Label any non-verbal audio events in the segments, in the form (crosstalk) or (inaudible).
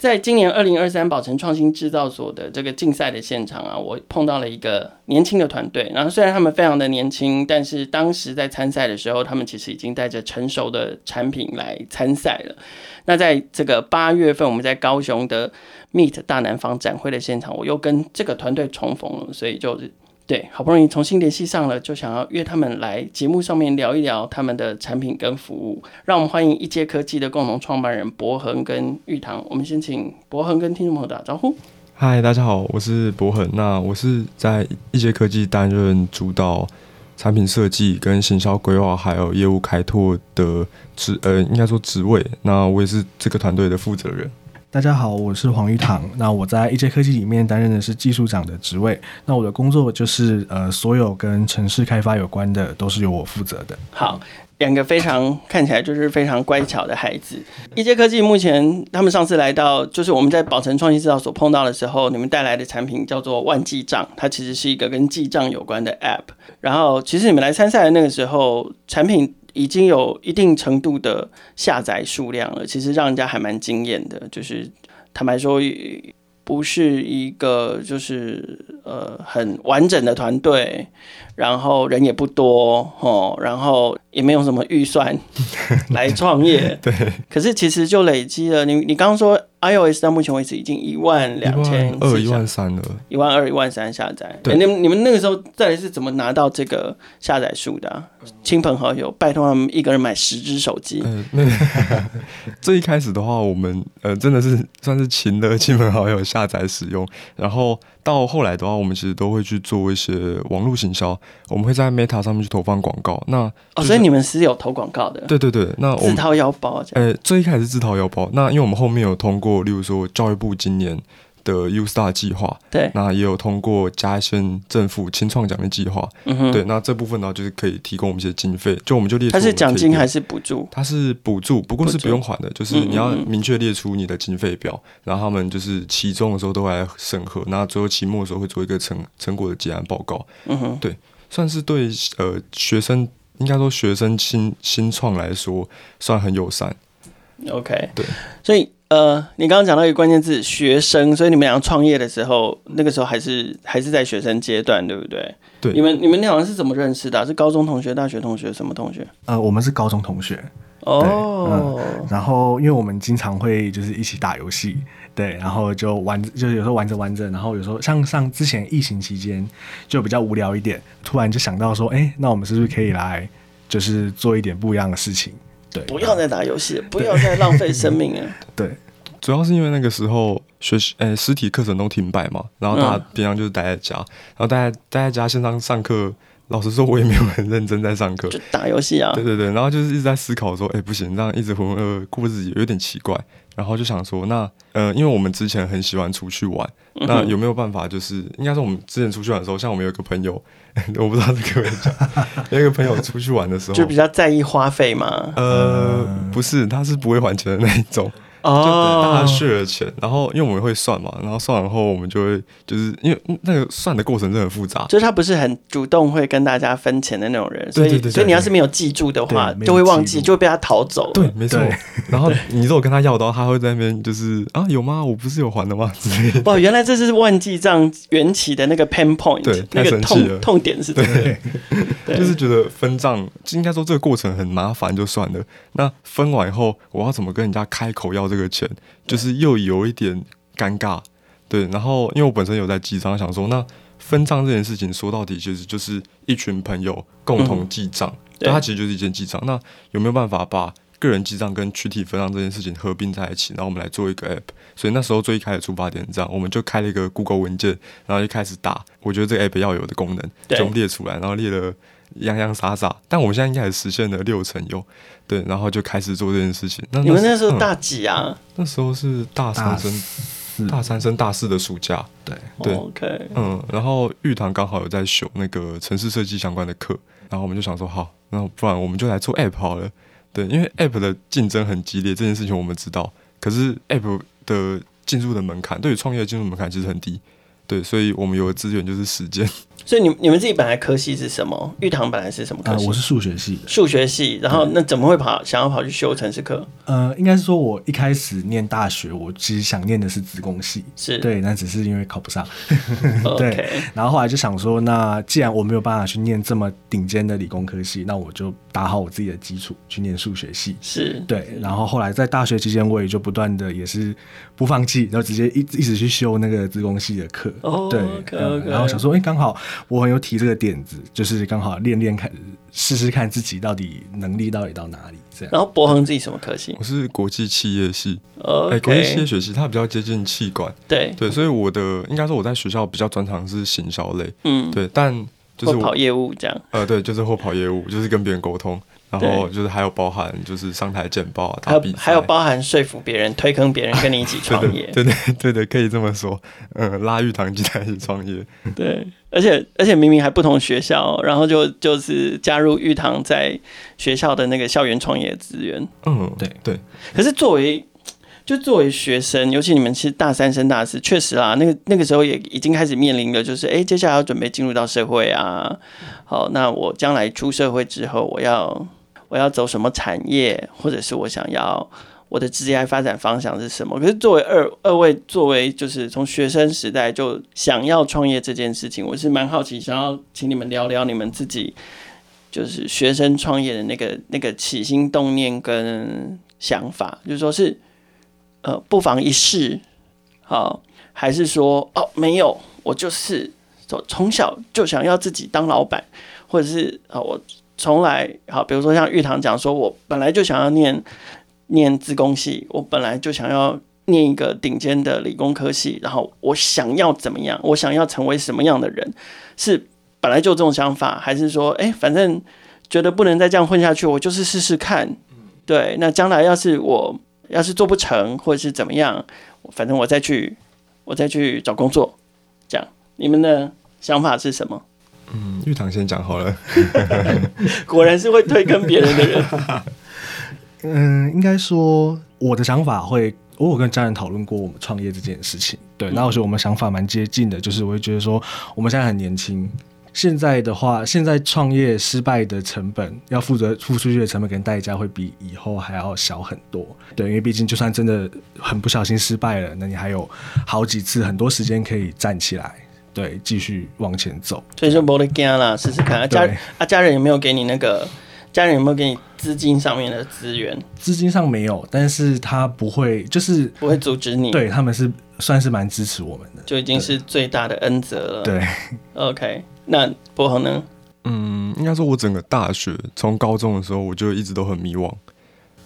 在今年二零二三宝成创新制造所的这个竞赛的现场啊，我碰到了一个年轻的团队。然后虽然他们非常的年轻，但是当时在参赛的时候，他们其实已经带着成熟的产品来参赛了。那在这个八月份，我们在高雄的 Meet 大南方展会的现场，我又跟这个团队重逢了，所以就。对，好不容易重新联系上了，就想要约他们来节目上面聊一聊他们的产品跟服务。让我们欢迎一阶科技的共同创办人博恒跟玉堂。我们先请博恒跟听众朋友打招呼。嗨，大家好，我是博恒。那我是在一阶科技担任主导产品设计跟行销规划，还有业务开拓的职，呃，应该说职位。那我也是这个团队的负责人。大家好，我是黄玉堂。那我在一阶科技里面担任的是技术长的职位。那我的工作就是呃，所有跟城市开发有关的都是由我负责的。好，两个非常看起来就是非常乖巧的孩子。一阶科技目前他们上次来到，就是我们在宝城创新制造所碰到的时候，你们带来的产品叫做万记账，它其实是一个跟记账有关的 App。然后其实你们来参赛的那个时候，产品。已经有一定程度的下载数量了，其实让人家还蛮惊艳的。就是坦白说，不是一个就是呃很完整的团队，然后人也不多哦，然后也没有什么预算 (laughs) 来创业。对。可是其实就累积了，你你刚刚说。iOS 到目前为止已经一万两千二、一万三了，一万二、一万三下载。对，你们你们那个时候到底是怎么拿到这个下载数的、啊？亲朋好友拜托他们一个人买十只手机。嗯、呃，那 (laughs) 最一开始的话，我们呃真的是算是请的亲朋好友下载使用，然后。到后来的话，我们其实都会去做一些网络行销，我们会在 Meta 上面去投放广告。那哦，所以你们是有投广告的？对对对，那我们自掏腰包。呃，最一开始是自掏腰包。那因为我们后面有通过，例如说教育部今年。的 U Star 计划，对，那也有通过嘉义县政府青创奖的计划，嗯哼，对，那这部分呢，就是可以提供我们一些经费，就我们就列出，它是奖金还是补助？它是补助，不过是不用还的，就是你要明确列出你的经费表，然后他们就是期中的时候都会来审核，那最后期末的时候会做一个成成果的结案报告，嗯哼，对，算是对呃学生，应该说学生新新创来说算很友善，OK，对，所以。呃，你刚刚讲到一个关键字“学生”，所以你们俩创业的时候，那个时候还是还是在学生阶段，对不对？对。你们你们两个是怎么认识的啊？是高中同学、大学同学，什么同学？呃，我们是高中同学。哦。嗯，然后，因为我们经常会就是一起打游戏，对，然后就玩，就是有时候玩着玩着，然后有时候像上之前疫情期间就比较无聊一点，突然就想到说，哎，那我们是不是可以来就是做一点不一样的事情？对，不要再打游戏，不要再浪费生命了。(laughs) 对，主要是因为那个时候学习，诶，实体课程都停摆嘛，然后大家平常就是待在家，嗯、然后待在待在家线上上课。老实说，我也没有很认真在上课，就打游戏啊。对对对，然后就是一直在思考说，哎，不行，这样一直浑浑噩噩过日子有点奇怪。然后就想说，那呃，因为我们之前很喜欢出去玩，嗯、那有没有办法？就是应该说，我们之前出去玩的时候，像我们有个朋友，(laughs) 我不知道这个人讲，有一个朋友出去玩的时候，就比较在意花费嘛。呃，不是，他是不会还钱的那一种。哦，大家 share 了钱，然后因为我们会算嘛，然后算完后我们就会就是因为那个算的过程真的很复杂，就是他不是很主动会跟大家分钱的那种人，所以所以你要是没有记住的话，就会忘记，就会被他逃走。对，没错。然后你如果跟他要的话，他会在那边就是啊，有吗？我不是有还的吗？之类的。哇，原来这是万记账缘起的那个 pain point，对，那个痛痛点是对，就是觉得分账，应该说这个过程很麻烦，就算了。那分完以后，我要怎么跟人家开口要？这个钱就是又有一点尴尬，对。然后因为我本身有在记账，想说那分账这件事情说到底其实就是一群朋友共同记账，嗯、对，它其实就是一件记账。那有没有办法把个人记账跟群体分账这件事情合并在一起？然后我们来做一个 app。所以那时候最一开始出发点是这样，我们就开了一个 Google 文件，然后就开始打，我觉得这个 app 要有的功能，就列出来，然后列了。洋洋洒洒，但我们现在应该也实现了六成有，对，然后就开始做这件事情。那你们那时候大几啊？嗯、那时候是大三升，大三升大四的暑假。对对，OK，嗯，然后玉堂刚好有在修那个城市设计相关的课，然后我们就想说，好，那不然我们就来做 App 好了。对，因为 App 的竞争很激烈，这件事情我们知道。可是 App 的进入的门槛，对于创业进入门槛其实很低。对，所以我们有的资源就是时间。(laughs) 所以你你们自己本来科系是什么？玉堂本来是什么科系？呃，我是数学系。数学系，然后那怎么会跑想要跑去修城市课？呃，应该是说我一开始念大学，我其实想念的是子工系，是对，那只是因为考不上。(laughs) 对，然后后来就想说，那既然我没有办法去念这么顶尖的理工科系，那我就打好我自己的基础去念数学系。是对，然后后来在大学期间，我也就不断的也是不放弃，然后直接一一直去修那个自工系的课。哦，对，okay, okay. 然后想说，哎，刚好我很有提这个。点子就是刚好练练看，试试看自己到底能力到底到哪里这样。然后博恒自己什么科系？我是国际企业系，哎 Okay.、欸，国际企业学系，它比较接近气管。对对，所以我的应该说我在学校比较专长是行销类，嗯，对，但就是我跑业务这样。呃，对，就是或跑业务，就是跟别人沟通。然后就是还有包含就是上台简报啊，还有还有包含说服别人、推坑别人跟你一起 (laughs) 创业，对对对对，可以这么说，嗯，拉玉堂进来一起创业，(laughs) 对，而且而且明明还不同学校，然后就就是加入玉堂在学校的那个校园创业资源，嗯，对对。可是作为就作为学生，尤其你们是大三升大四，确实啦，那个那个时候也已经开始面临了，就是哎，接下来要准备进入到社会啊，好，那我将来出社会之后，我要。我要走什么产业，或者是我想要我的职业发展方向是什么？可是作为二二位，作为就是从学生时代就想要创业这件事情，我是蛮好奇，想要请你们聊聊你们自己就是学生创业的那个那个起心动念跟想法，就是说是呃不妨一试，好，还是说哦没有，我就是从从小就想要自己当老板，或者是啊我。从来好，比如说像玉堂讲说，我本来就想要念念自工系，我本来就想要念一个顶尖的理工科系，然后我想要怎么样？我想要成为什么样的人？是本来就这种想法，还是说，哎，反正觉得不能再这样混下去，我就是试试看。对，那将来要是我要是做不成，或者是怎么样，反正我再去我再去找工作。这样，你们的想法是什么？嗯，玉堂先讲好了。(laughs) 果然是会推跟别人的人。(laughs) 嗯，应该说我的想法会，我有跟家人讨论过我们创业这件事情。对，那我觉得我们想法蛮接近的，就是我会觉得说，我们现在很年轻，现在的话，现在创业失败的成本，要负责付出去的成本跟代价会比以后还要小很多。对，因为毕竟就算真的很不小心失败了，那你还有好几次很多时间可以站起来。对，继续往前走，所以就没得惊啦，试试看。啊家啊，家人有没有给你那个？家人有没有给你资金上面的资源？资金上没有，但是他不会，就是不会阻止你。对，他们是算是蛮支持我们的，就已经是最大的恩泽了。对，OK，那博恒呢？嗯，应该说，我整个大学从高中的时候，我就一直都很迷惘。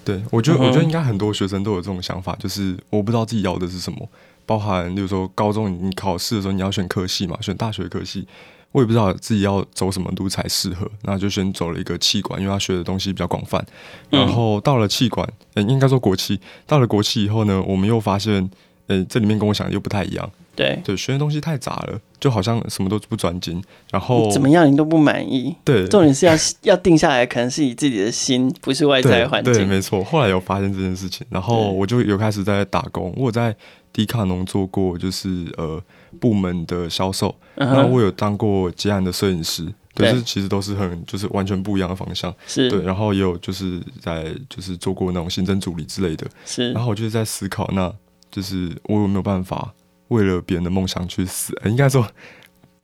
对，我觉得，我觉得应该很多学生都有这种想法，就是我不知道自己要的是什么。包含，就是说，高中你考试的时候，你要选科系嘛，选大学科系，我也不知道自己要走什么路才适合，那就先走了一个气管，因为他学的东西比较广泛。然后到了气管，呃，应该说国企，到了国企以后呢，我们又发现，呃，这里面跟我想的又不太一样。对对，学的东西太杂了，就好像什么都不专精。然后怎么样你都不满意。对，重点是要要定下来，可能是你自己的心，不是外在环境。对，对，没错。后来有发现这件事情，然后我就有开始在打工。我在迪卡侬做过，就是呃部门的销售。然后我有当过接案的摄影师，对，是其实都是很就是完全不一样的方向。是对，然后也有就是在就是做过那种行政助理之类的。是，然后我就是在思考，那就是我有没有办法。为了别人的梦想去死，欸、应该说，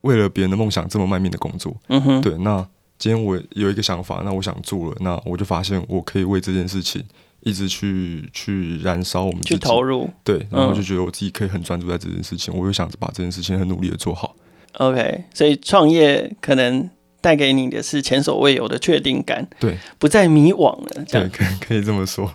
为了别人的梦想这么卖命的工作，嗯哼，对。那今天我有一个想法，那我想做了，那我就发现我可以为这件事情一直去去燃烧我们去投入，对。然后就觉得我自己可以很专注在这件事情，嗯、我又想着把这件事情很努力的做好。OK，所以创业可能带给你的是前所未有的确定感，对，不再迷惘了，对，可可以这么说。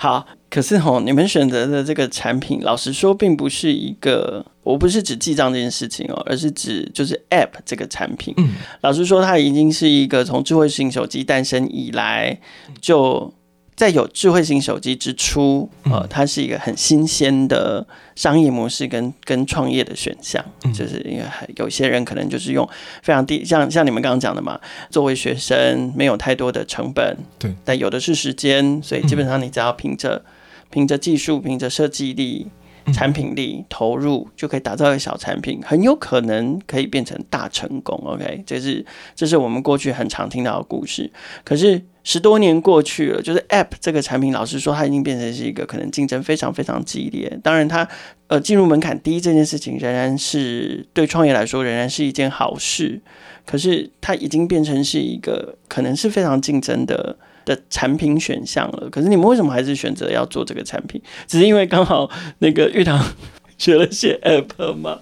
好。可是吼，你们选择的这个产品，老实说，并不是一个，我不是指记账这件事情哦，而是指就是 App 这个产品。嗯，老实说，它已经是一个从智慧型手机诞生以来就在有智慧型手机之初，呃，它是一个很新鲜的商业模式跟跟创业的选项，就是因为有些人可能就是用非常低，像像你们刚刚讲的嘛，作为学生没有太多的成本，对，但有的是时间，所以基本上你只要凭着凭着技术，凭着设计力。产品力投入就可以打造一个小产品，很有可能可以变成大成功。OK，这是这是我们过去很常听到的故事。可是十多年过去了，就是 App 这个产品，老实说，它已经变成是一个可能竞争非常非常激烈。当然它，呃进入门槛低这件事情，仍然是对创业来说仍然是一件好事。可是它已经变成是一个可能是非常竞争的。的产品选项了，可是你们为什么还是选择要做这个产品？只是因为刚好那个玉堂学了些 App 吗？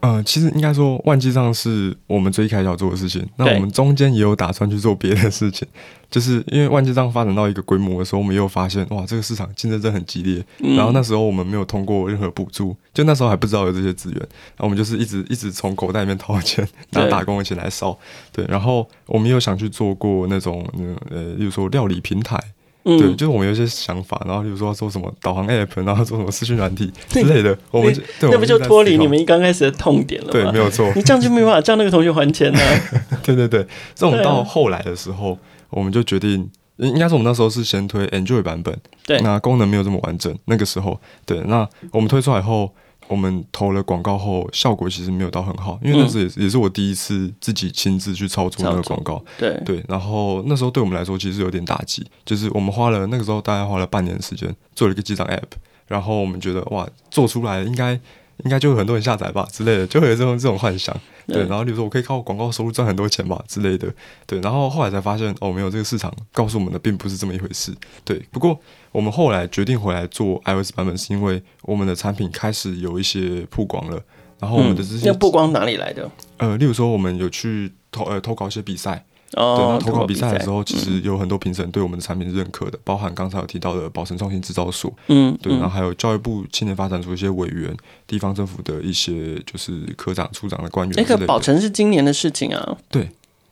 呃，其实应该说，万记上是我们最一开始要做的事情。那我们中间也有打算去做别的事情，就是因为万记账发展到一个规模的时候，我们又发现哇，这个市场竞争真的很激烈。嗯。然后那时候我们没有通过任何补助，就那时候还不知道有这些资源，然后我们就是一直一直从口袋里面掏钱，拿打工的钱来烧。对，然后我们又想去做过那种呃，例如说料理平台。嗯、对，就是我们有一些想法，然后比如说要做什么导航 app，然后做什么视讯软体 (laughs) 之类的，我们对，那不就脱离你们一刚开始的痛点了吗？对，没有错。你这样就没办法叫那个同学还钱呢、(laughs) 啊。对对对，这种到后来的时候，啊、我们就决定，应该是我们那时候是先推 Android 版本，对，那功能没有这么完整。那个时候，对，那我们推出来后。我们投了广告后，效果其实没有到很好，因为那时也是也是我第一次自己亲自去操作那个广告，对对。然后那时候对我们来说其实有点打击，就是我们花了那个时候大概花了半年的时间做了一个记账 App，然后我们觉得哇，做出来应该应该就有很多人下载吧之类的，就会有这种这种幻想。对，然后比如说我可以靠广告收入赚很多钱吧之类的，对，然后后来才发现哦，没有这个市场告诉我们的并不是这么一回事，对。不过我们后来决定回来做 iOS 版本，是因为我们的产品开始有一些曝光了，然后我们的这些、嗯、曝光哪里来的？呃，例如说我们有去投呃投稿一些比赛。哦，对，那投稿比赛的时候，其实有很多评审对我们的产品是认可的，嗯、包含刚才有提到的宝成创新制造所，嗯，对，然后还有教育部青年发展处一些委员、地方政府的一些就是科长、处长的官员。那个宝成是今年的事情啊。对，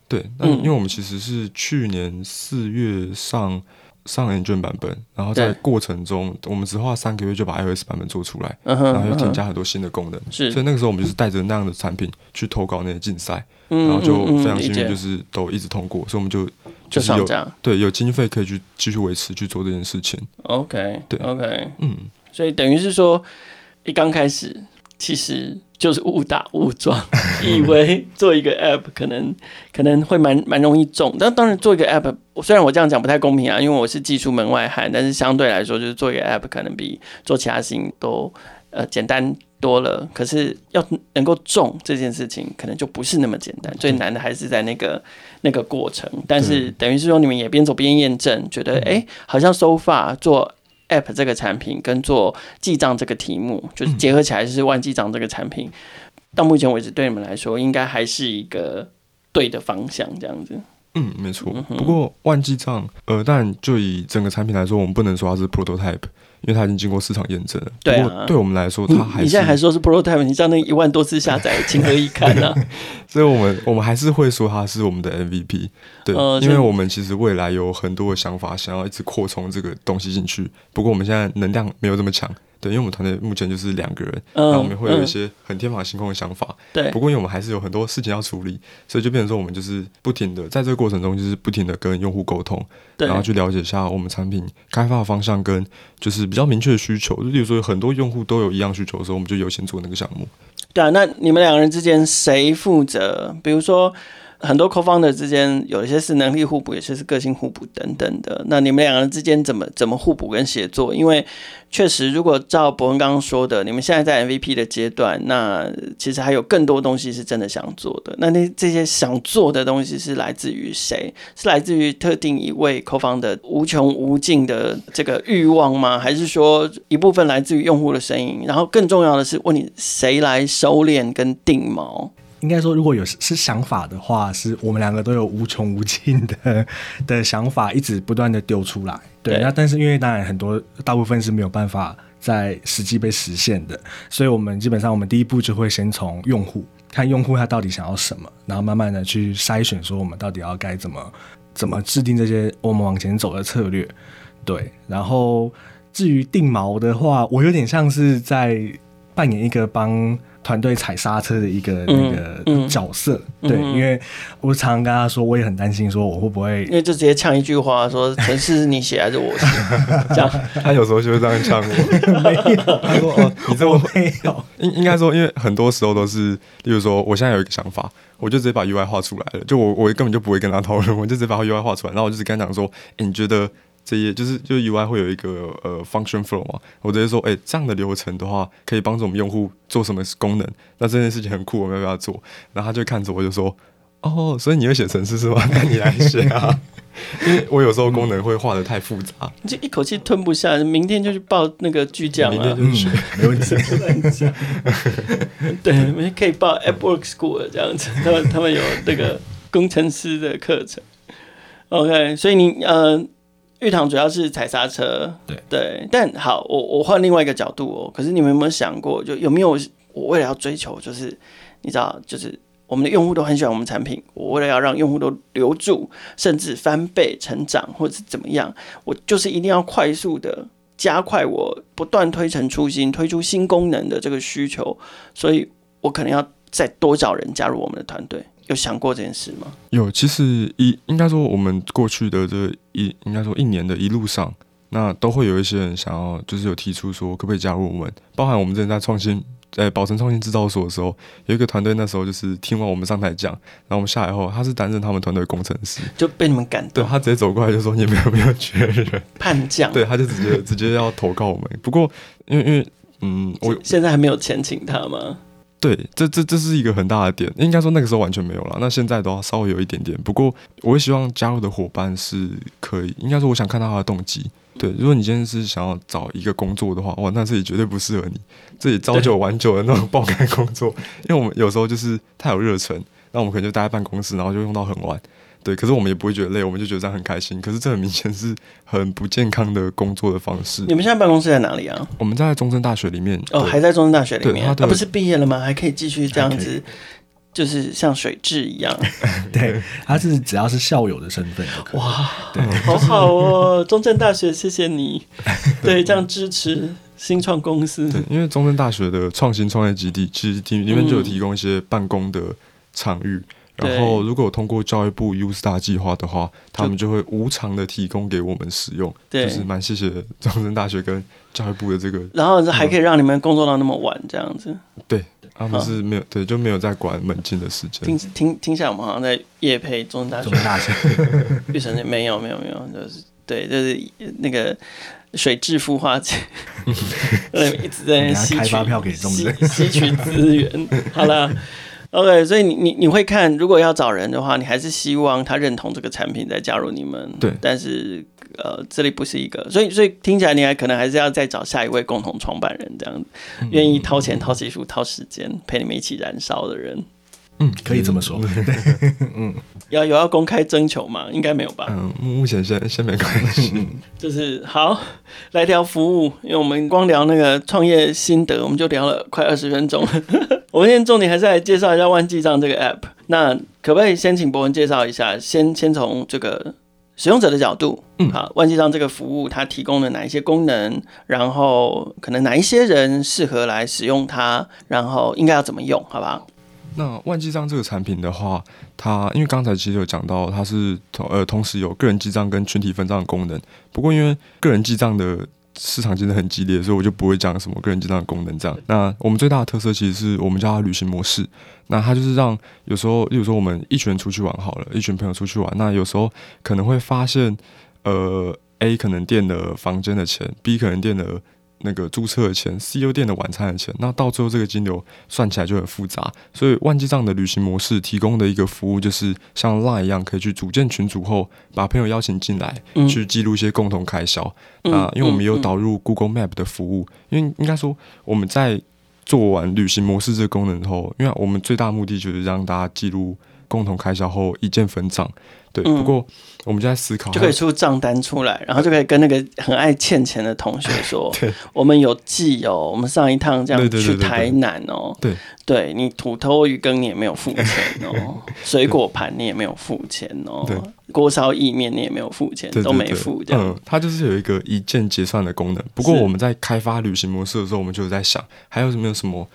对，那因为我们其实是去年四月上。上 Android 版本，然后在过程中，我们只花三个月就把 iOS 版本做出来，然后又添加很多新的功能，是。所以那个时候我们就是带着那样的产品去投稿那些竞赛，然后就非常幸运，就是都一直通过，所以我们就就是有对有经费可以去继续维持去做这件事情。OK，对，OK，嗯，所以等于是说，一刚开始其实。就是误打误撞，(laughs) 以为做一个 app 可能可能会蛮蛮容易中，但当然做一个 app，虽然我这样讲不太公平啊，因为我是技术门外汉，但是相对来说，就是做一个 app 可能比做其他事情都呃简单多了。可是要能够中这件事情，可能就不是那么简单，最难的还是在那个那个过程。但是等于是说，你们也边走边验证，觉得哎、欸，好像 so far 做。App 这个产品跟做记账这个题目，就是结合起来是万记账这个产品，到目前为止对你们来说，应该还是一个对的方向，这样子。嗯，没错。不过万记账，呃，但就以整个产品来说，我们不能说它是 prototype。因为它已经经过市场验证了，对啊，对我们来说，它还是你现在还说是 prototype，你像那一万多次下载，情何以堪呢？(laughs) 所以，我们我们还是会说它是我们的 MVP，对，呃、因为我们其实未来有很多的想法，想要一直扩充这个东西进去。不过，我们现在能量没有这么强。对，因为我们团队目前就是两个人，然后我们会有一些很天马行空的想法。对，不过因为我们还是有很多事情要处理，所以就变成说我们就是不停的在这个过程中，就是不停的跟用户沟通，然后去了解一下我们产品开发的方向跟就是比较明确的需求。就比如说很多用户都有一样需求的时候，我们就优先做那个项目。对啊，那你们两个人之间谁负责？比如说。很多 co-founder 之间有一些是能力互补，有些是个性互补等等的。那你们两个人之间怎么怎么互补跟协作？因为确实，如果照博恩刚刚说的，你们现在在 MVP 的阶段，那其实还有更多东西是真的想做的。那那这些想做的东西是来自于谁？是来自于特定一位 co-founder 无穷无尽的这个欲望吗？还是说一部分来自于用户的声音？然后更重要的是，问你谁来收敛跟定锚？应该说，如果有是想法的话，是我们两个都有无穷无尽的的想法，一直不断的丢出来。对，那但是因为当然很多大部分是没有办法在实际被实现的，所以我们基本上我们第一步就会先从用户看用户他到底想要什么，然后慢慢的去筛选说我们到底要该怎么怎么制定这些我们往前走的策略。对，然后至于定锚的话，我有点像是在扮演一个帮。团队踩刹车的一个那个角色，嗯嗯、对，因为我常常跟他说，我也很担心，说我会不会，因为就直接呛一句话，说城市是你写还是我写？(laughs) 这样，他有时候就会这样呛我。(laughs) 没有，他说哦，你这么没有。应应该说，因为很多时候都是，例如说，我现在有一个想法，我就直接把 UI 画出来了，就我我根本就不会跟他讨论，我就直接把 UI 画出来，然后我就只跟他讲说，哎，你觉得？这页就是就 UI 会有一个呃 function flow 嘛，我直接说，哎，这样的流程的话，可以帮助我们用户做什么功能？那这件事情很酷，我们要不要做？然后他就看着我就说，哦，所以你会写程式是吗？(laughs) 那你来写啊，(laughs) 因为我有时候功能会画的太复杂，你就一口气吞不下，明天就去报那个巨匠啊，明天就去，没问题。(laughs) 对，明天可以报 AppWorks School 这样子，他们他们有那个工程师的课程。OK，所以你呃。玉堂主要是踩刹车，对对，但好，我我换另外一个角度哦。可是你们有没有想过，就有没有我为了要追求，就是你知道，就是我们的用户都很喜欢我们产品，我为了要让用户都留住，甚至翻倍成长，或者是怎么样，我就是一定要快速的加快我不断推陈出新、推出新功能的这个需求，所以我可能要再多找人加入我们的团队。有想过这件事吗？有，其实一应该说，我们过去的这一应该说一年的一路上，那都会有一些人想要，就是有提出说可不可以加入我们，包含我们之前在创新，在宝成创新制造所的时候，有一个团队那时候就是听完我们上台讲，然后我们下来后，他是担任他们团队工程师，就被你们感动，对，他直接走过来就说你们有没有缺人？(laughs) 叛将，对，他就直接直接要投靠我们。不过因为因为嗯，我现在还没有钱请他吗？对，这这这是一个很大的点，应该说那个时候完全没有了。那现在的话稍微有一点点，不过我会希望加入的伙伴是可以，应该说我想看到他的动机。对，如果你今天是想要找一个工作的话，哇，那这里绝对不适合你，这里朝九晚九的那种爆肝工作，因为我们有时候就是太有热忱，那我们可能就待在办公室，然后就用到很晚。对，可是我们也不会觉得累，我们就觉得这样很开心。可是这很明显是很不健康的工作的方式。你们现在办公室在哪里啊？我们在中正大学里面。哦，还在中正大学里面。他、啊、不是毕业了吗？还可以继续这样子，就是像水蛭一样。(laughs) 对，他是只要是校友的身份。哇，对，好好哦，中正大学，谢谢你。(laughs) 对，这样支持新创公司。对，因为中正大学的创新创业基地，其实里面就有提供一些办公的场域。嗯然后，如果通过教育部 U Star 计划的话，他们就会无偿的提供给我们使用。对，就是蛮谢谢中山大学跟教育部的这个。然后还可以让你们工作到那么晚这样子。对，他们是没有，对，就没有在管门禁的时间。听听听起来，我们好像在夜配中山大学。中山大学。(laughs) 玉成没有没有没有，就是对，就是那个水质孵化器，(laughs) 一直在吸取吸吸取资源。好了。OK，所以你你你会看，如果要找人的话，你还是希望他认同这个产品再加入你们。对，但是呃，这里不是一个，所以所以听起来你还可能还是要再找下一位共同创办人，这样愿、嗯、意掏钱、掏技术、掏时间陪你们一起燃烧的人。嗯，可以这么说。嗯，(laughs) 要有要公开征求吗？应该没有吧。嗯，目前先先没关系。就是好来聊服务，因为我们光聊那个创业心得，我们就聊了快二十分钟。(laughs) 我们现在重点还是来介绍一下万记账这个 app。那可不可以先请博文介绍一下？先先从这个使用者的角度，嗯，好，万记账这个服务它提供了哪一些功能？然后可能哪一些人适合来使用它？然后应该要怎么用？好不好？那万记账这个产品的话，它因为刚才其实有讲到，它是同呃同时有个人记账跟群体分账的功能。不过因为个人记账的市场竞争很激烈，所以我就不会讲什么个人记账的功能这样。那我们最大的特色其实是我们叫它旅行模式。那它就是让有时候，例如说我们一群人出去玩好了，一群朋友出去玩，那有时候可能会发现，呃，A 可能垫了房间的钱，B 可能垫了。那个租车的钱，C U 店的晚餐的钱，那到最后这个金流算起来就很复杂。所以万记账的旅行模式提供的一个服务，就是像 Line 一样，可以去组建群组后，把朋友邀请进来，嗯、去记录一些共同开销。嗯、啊，因为我们有导入 Google Map 的服务，因为应该说我们在做完旅行模式这个功能后，因为我们最大目的就是让大家记录共同开销后一键分账。对，不过我们就在思考，就可以出账单出来，然后就可以跟那个很爱欠钱的同学说：“，(laughs) 我们有记哦，我们上一趟这样去台南哦，对，对你土魠鱼羹你也没有付钱哦，(laughs) 水果盘你也没有付钱哦，对，锅烧意面你也没有付钱，都没付这样。嗯，它就是有一个一键结算的功能。不过我们在开发旅行模式的时候，我们就在想，还有没有什么？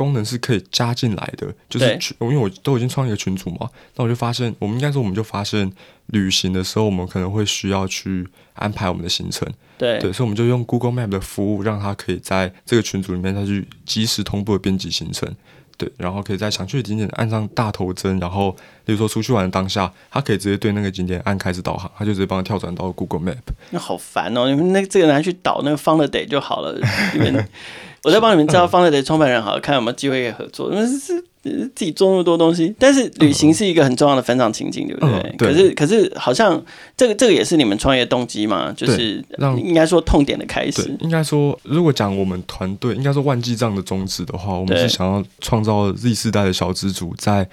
功能是可以加进来的，就是群，因为我都已经创一个群组嘛，那我就发现，我们应该说，我们就发现旅行的时候，我们可能会需要去安排我们的行程，对，对，所以我们就用 Google Map 的服务，让它可以在这个群组里面，它去及时同步的编辑行程，对，然后可以在想去的景点按上大头针，然后比如说出去玩的当下，它可以直接对那个景点按开始导航，它就直接帮它跳转到 Google Map。那好烦哦，你们那这个拿去导那个 Fundaday 就好了，因为。我再帮你们招 Fundaday 创办人，好看有没有机会可以合作？因为是自己做那么多东西，但是旅行是一个很重要的分场情景，对不对？嗯、对，可是可是好像这个这个也是你们创业动机嘛？就是让应该说痛点的开始。应该说，如果讲我们团队，应该说万记账的宗旨的话，我们是想要创造 Z 世代的小资主在。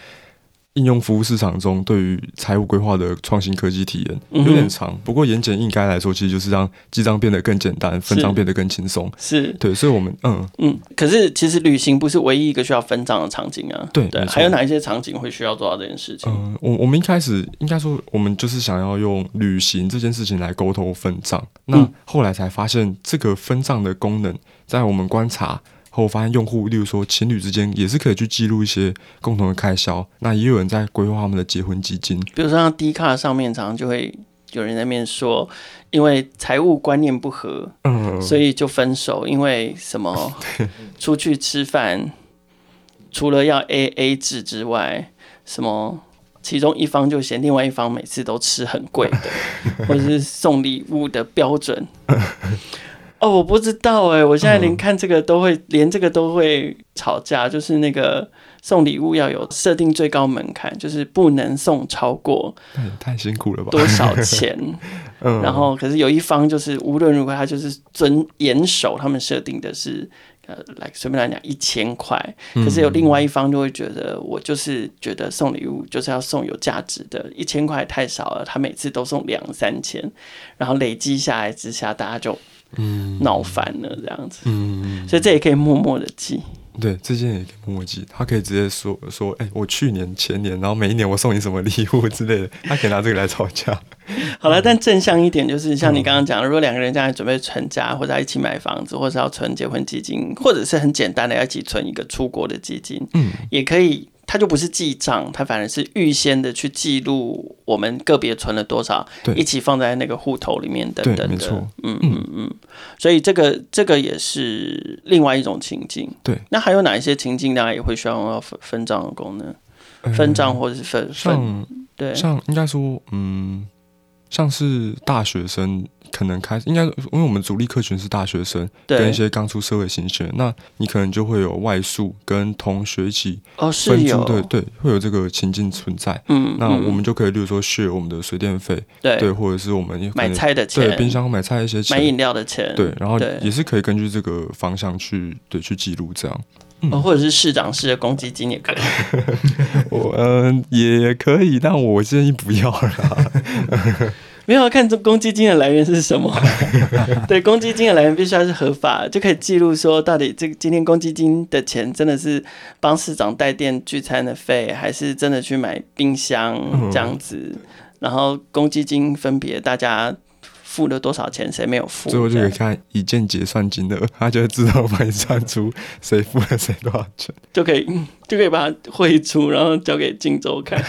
应用服务市场中，对于财务规划的创新科技体验有点长，不过言简意赅来说，其实就是让记账变得更简单，分账变得更轻松。是对，所以我们嗯嗯，可是其实旅行不是唯一一个需要分账的场景啊。对对，还有哪一些场景会需要做到这件事情？嗯，我我们一开始应该说，我们就是想要用旅行这件事情来沟通分账，那后来才发现这个分账的功能，在我们观察。后发现用户，例如说情侣之间也是可以去记录一些共同的开销，那也有人在规划他们的结婚基金。比如说像 Dcard 上面，常常就会有人在那边说，因为财务观念不合，嗯，所以就分手。因为什么？(laughs) 出去吃饭，除了要 AA 制之外，什么其中一方就嫌另外一方每次都吃很贵的，(laughs) 或者是送礼物的标准。哦，我不知道哎，我现在连看这个都会，嗯、连这个都会吵架。就是那个送礼物要有设定最高门槛，就是不能送超过，太辛苦了吧？多少 (laughs) 钱？嗯、(laughs) 然后可是有一方就是无论如何他就是遵严守他们设定的是呃，来随便来讲一千块。可是有另外一方就会觉得，我就是觉得送礼物就是要送有价值的，一千块太少了，他每次都送两三千，然后累积下来之下，大家就。嗯，闹翻了这样子，嗯，所以这也可以默默的记。对，这件也可以默默记。他可以直接说说，哎、欸，我去年、前年，然后每一年我送你什么礼物之类的，(laughs) 他可以拿这个来吵架。(laughs) 好了，但正向一点就是，像你刚刚讲，如果两个人将来准备成家，或者要一起买房子，或者要存结婚基金，或者是很简单的要一起存一个出国的基金，嗯，也可以。它就不是记账，它反而是预先的去记录我们个别存了多少，一起放在那个户头里面等等的。没错，嗯嗯嗯。所以这个这个也是另外一种情境。对，那还有哪一些情境大家也会需要用到分分账的功能？嗯、分账或者是分分？对，像应该说，嗯，像是大学生。可能开应该，因为我们主力客群是大学生，对。跟一些刚出社会新鲜，那你可能就会有外宿跟同学一起分租，对对，会有这个情境存在。嗯，那我们就可以，例如说 share 我们的水电费，对，对，或者是我们买菜的钱，对，冰箱买菜一些钱，买饮料的钱，对，然后也是可以根据这个方向去对去记录这样。嗯，或者是市长式的公积金也可以。(laughs) 我嗯也可以，但我建议不要了。(laughs) 没有看这公积金的来源是什么？(laughs) 对，公积金的来源必须要是合法，就可以记录说到底这个今天公积金的钱真的是帮市长带电聚餐的费，还是真的去买冰箱这样子？然后公积金分别大家。付了多少钱？谁没有付？最后就可以看一键结算金额，他就会自动帮你算出谁付了谁多少钱，就可以就可以把它汇出，然后交给荆州看。(laughs)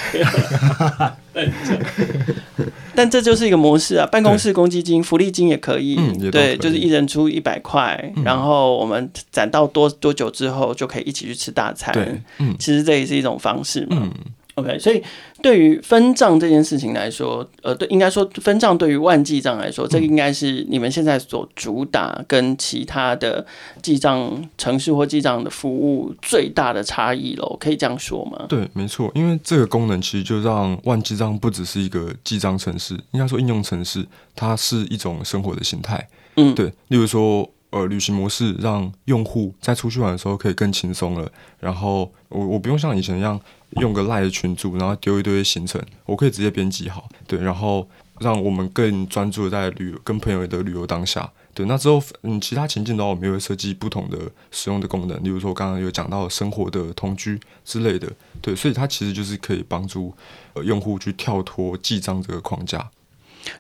(laughs) 但这就是一个模式啊！办公室公积金、福利金也可以，嗯、对，就是一人出一百块，嗯、然后我们攒到多多久之后，就可以一起去吃大餐。对，嗯，其实这也是一种方式嘛。嗯 OK，所以对于分账这件事情来说，呃，对，应该说分账对于万记账来说，这个应该是你们现在所主打跟其他的记账城市或记账的服务最大的差异喽，可以这样说吗？对，没错，因为这个功能其实就让万记账不只是一个记账城市，应该说应用城市，它是一种生活的形态。嗯，对，例如说。呃旅行模式，让用户在出去玩的时候可以更轻松了。然后我我不用像以前一样用个赖的群组，然后丢一堆行程，我可以直接编辑好，对，然后让我们更专注在旅游跟朋友的旅游当下。对，那之后嗯，其他情境的话，我们也会设计不同的使用的功能，例如说刚刚有讲到生活的同居之类的。对，所以它其实就是可以帮助呃用户去跳脱记账这个框架。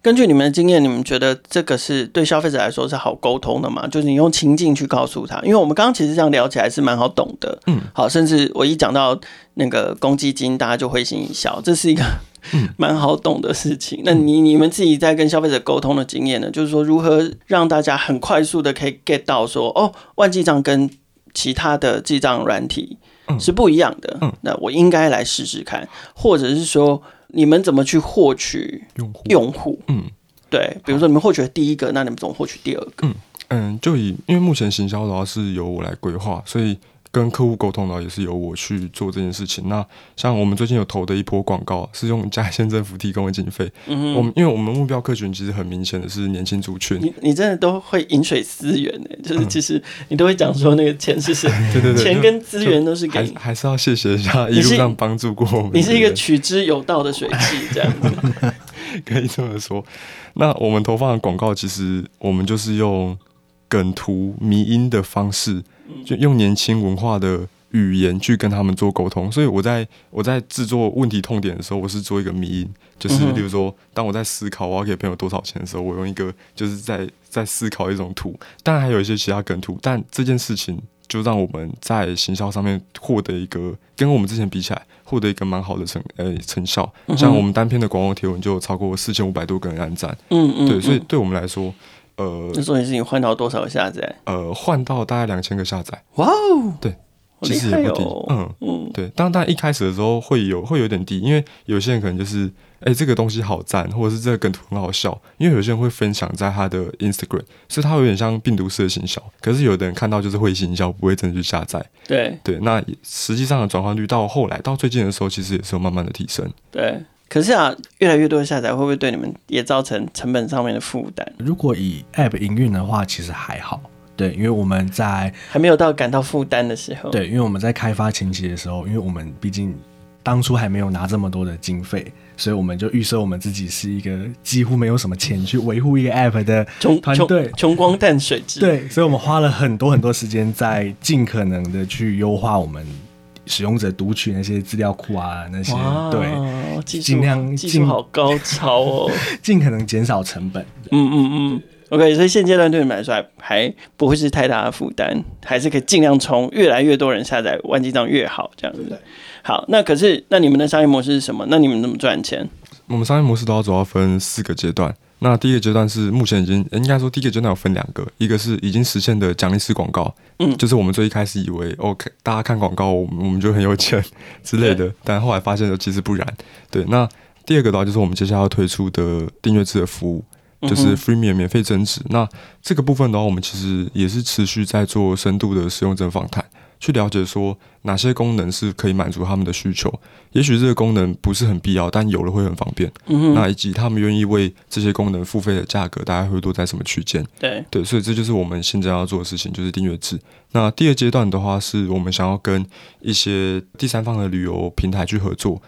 根据你们的经验，你们觉得这个是对消费者来说是好沟通的吗？就是你用情境去告诉他，因为我们刚刚其实这样聊起来是蛮好懂的。嗯，好，甚至我一讲到那个公积金，大家就会心一笑，这是一个 (laughs) 蛮好懂的事情。那你你们自己在跟消费者沟通的经验呢？就是说如何让大家很快速的可以 get 到说，哦，万记账跟其他的记账软体是不一样的。嗯，那我应该来试试看，或者是说。你们怎么去获取用户？用户，嗯，对，比如说你们获取了第一个，那你们怎么获取第二个？嗯嗯，就以因为目前行销的话是由我来规划，所以。跟客户沟通的话，也是由我去做这件事情。那像我们最近有投的一波广告，是用嘉义县政府提供的经费。嗯哼，我们因为我们目标客群其实很明显的是年轻族群。你你真的都会饮水思源呢？就是其实你都会讲说那个钱是谁？(laughs) 对对对，钱跟资源都是给你。还还是要谢谢一下一路上帮助过我们。你是一个取之有道的水器，这样子 (laughs) 可以这么说。那我们投放的广告，其实我们就是用梗图、迷音的方式。就用年轻文化的语言去跟他们做沟通，所以我在我在制作问题痛点的时候，我是做一个迷因，就是例如说，当我在思考我要给朋友多少钱的时候，我用一个就是在在思考一种图，当然还有一些其他梗图，但这件事情就让我们在行销上面获得一个跟我们之前比起来获得一个蛮好的成呃、欸、成效，像我们单篇的广告贴文就有超过四千五百多个人按赞，嗯嗯，对，所以对我们来说。呃，那重点是你换到多少个下载？呃，换到大概两千个下载。哇哦，对，其实也不低。嗯嗯，对。当然，一开始的时候会有会有点低，因为有些人可能就是，哎、欸，这个东西好赞，或者是这个梗图很好笑。因为有些人会分享在他的 Instagram，所以他有点像病毒式的行销。可是有的人看到就是会行销，不会真的去下载。对对，那实际上的转换率到后来到最近的时候，其实也是有慢慢的提升。对。可是啊，越来越多的下载会不会对你们也造成成本上面的负担？如果以 App 营运的话，其实还好。对，因为我们在还没有到感到负担的时候。对，因为我们在开发前期的时候，因为我们毕竟当初还没有拿这么多的经费，所以我们就预设我们自己是一个几乎没有什么钱去维护一个 App 的团队，穷光淡水之对，所以我们花了很多很多时间在尽可能的去优化我们。使用者读取那些资料库啊，那些对，尽量技术好高超哦，(laughs) 尽可能减少成本。嗯嗯嗯，OK，所以现阶段对你们来说还还不会是太大的负担，还是可以尽量从越来越多人下载万记账越好这样子。对好，那可是那你们的商业模式是什么？那你们怎么赚钱？我们商业模式都要主要分四个阶段。那第一个阶段是目前已经，应该说第一个阶段有分两个，一个是已经实现的奖励式广告，嗯，就是我们最一开始以为，OK，大家看广告，我们我们就很有钱之类的，但后来发现其实不然。对，那第二个的话就是我们接下来要推出的订阅制的服务，就是 Freemium 免费增值。嗯、那这个部分的话，我们其实也是持续在做深度的使用者访谈。去了解说哪些功能是可以满足他们的需求，也许这个功能不是很必要，但有了会很方便。嗯，那以及他们愿意为这些功能付费的价格，大概会落在什么区间？对对，所以这就是我们现在要做的事情，就是订阅制。那第二阶段的话，是我们想要跟一些第三方的旅游平台去合作。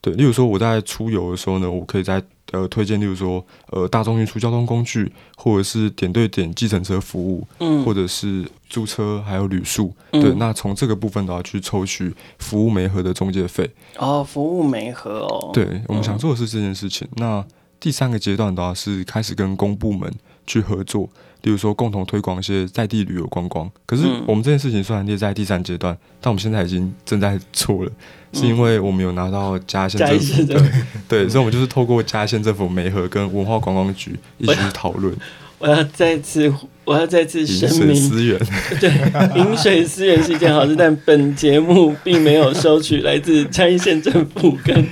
对，例如说我在出游的时候呢，我可以在呃推荐，例如说呃大众运输交通工具，或者是点对点计程车服务，嗯，或者是租车还有旅宿，嗯、对，那从这个部分的话去抽取服务媒合的中介费。哦，服务媒合哦，对，我们想做的是这件事情。嗯、那第三个阶段的话是开始跟公部门去合作。例如说，共同推广一些在地旅游观光。可是，我们这件事情虽然列在第三阶段，嗯、但我们现在已经正在做了，嗯、是因为我们有拿到嘉义县政府的，对，所以我们就是透过嘉义县政府媒合跟文化观光局一起去讨论。我要再次，我要再次声明，(laughs) 对，饮水思源是一件好事，但本节目并没有收取来自嘉义县政府跟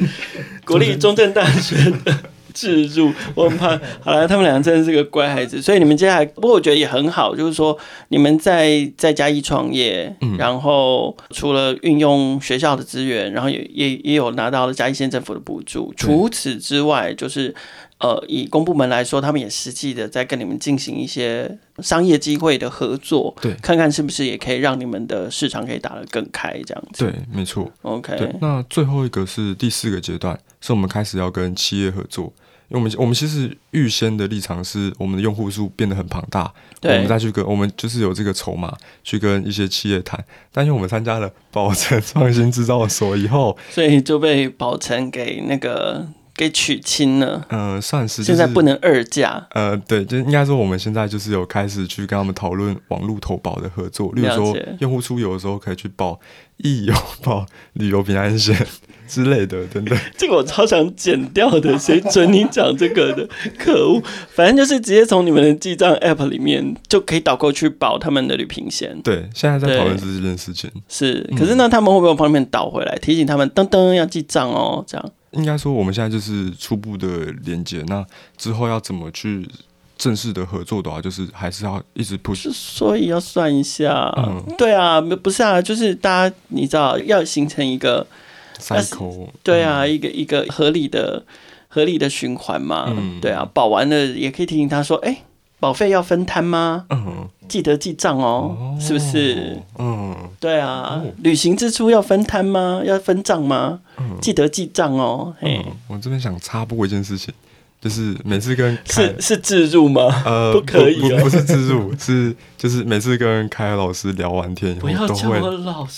国立中正大学的。置入，(laughs) 我很怕。好了，他们两个真的是个乖孩子，(laughs) 所以你们接下来，不过我觉得也很好，就是说你们在在嘉义创业，嗯、然后除了运用学校的资源，然后也也也有拿到了嘉义县政府的补助。除此之外，就是呃，以公部门来说，他们也实际的在跟你们进行一些商业机会的合作，对，看看是不是也可以让你们的市场可以打得更开，这样子。对，没错。OK，那最后一个是第四个阶段，是我们开始要跟企业合作。因为我们我们其实预先的立场是，我们的用户数变得很庞大，对我们再去跟我们就是有这个筹码去跟一些企业谈。但因为我们参加了宝成创新制造所以后，所以就被宝成给那个给娶亲了。嗯、呃，算是、就是、现在不能二嫁。呃，对，就应该说我们现在就是有开始去跟他们讨论网络投保的合作，例如说用户出游的时候可以去保 (laughs) 易游保旅游平安险。(laughs) 之类的，等等，(laughs) 这个我超想剪掉的，谁准你讲这个的？可恶！反正就是直接从你们的记账 App 里面就可以导购去保他们的旅平险。对，现在在讨论这件事情。是，可是呢，他们会不会往旁边导回来，提醒他们噔噔要记账哦？这样应该说，我们现在就是初步的连接。那之后要怎么去正式的合作的话，就是还是要一直 push。所以要算一下，嗯，对啊，不是啊，就是大家你知道要形成一个。cycle 对啊，嗯、一个一个合理的合理的循环嘛，嗯、对啊，保完了也可以提醒他说，哎、欸，保费要分摊吗？嗯，记得记账哦，哦是不是？嗯，对啊，哦、旅行支出要分摊吗？要分账吗？嗯、记得记账哦。嗯，我这边想插播一件事情。就是每次跟是是自助吗？呃，(laughs) 不可以，不不是自助，是就是每次跟凯老师聊完天以后，都会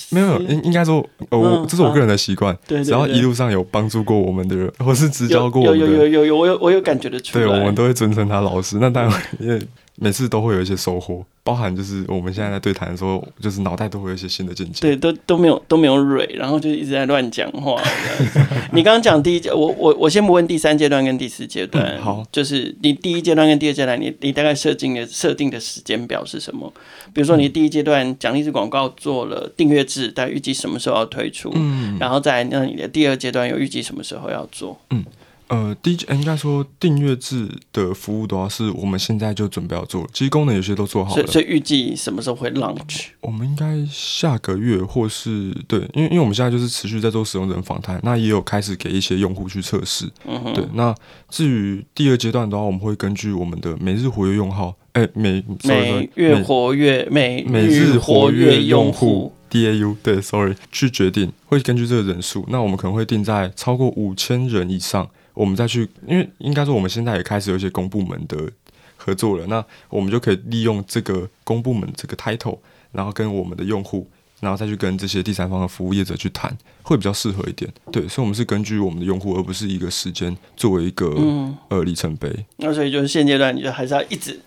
没有应应该说，呃，我这是我个人的习惯，对，只要一路上有帮助过我们的人，或是指教过我们的，有有有有我有我有感觉得出来，对，我们都会尊称他老师。那当然，因为每次都会有一些收获。包含就是我们现在在对谈的时候，就是脑袋都会有一些新的见解。对，都都没有都没有蕊，然后就一直在乱讲话。(laughs) 你刚刚讲第一阶，我我我先不问第三阶段跟第四阶段。嗯，好，就是你第一阶段跟第二阶段，你你大概设定的设定的时间表是什么？比如说你第一阶段奖励制广告做了订阅制，大概预计什么时候要推出？嗯，然后再来，那你的第二阶段有预计什么时候要做？嗯。呃，第一，应该说订阅制的服务的话，是我们现在就准备要做。其实功能有些都做好了，所以预计什么时候会 launch？我们应该下个月，或是对，因为因为我们现在就是持续在做使用者访谈，那也有开始给一些用户去测试。对。那至于第二阶段的话，我们会根据我们的每日活跃用号，哎、欸，每每月活跃每每日活跃用户 DAU，对，sorry，去决定会根据这个人数，那我们可能会定在超过五千人以上。我们再去，因为应该说我们现在也开始有一些公部门的合作了，那我们就可以利用这个公部门这个 title，然后跟我们的用户，然后再去跟这些第三方的服务业者去谈，会比较适合一点。对，所以我们是根据我们的用户，而不是一个时间作为一个、嗯、呃里程碑。那所以就是现阶段，你就还是要一直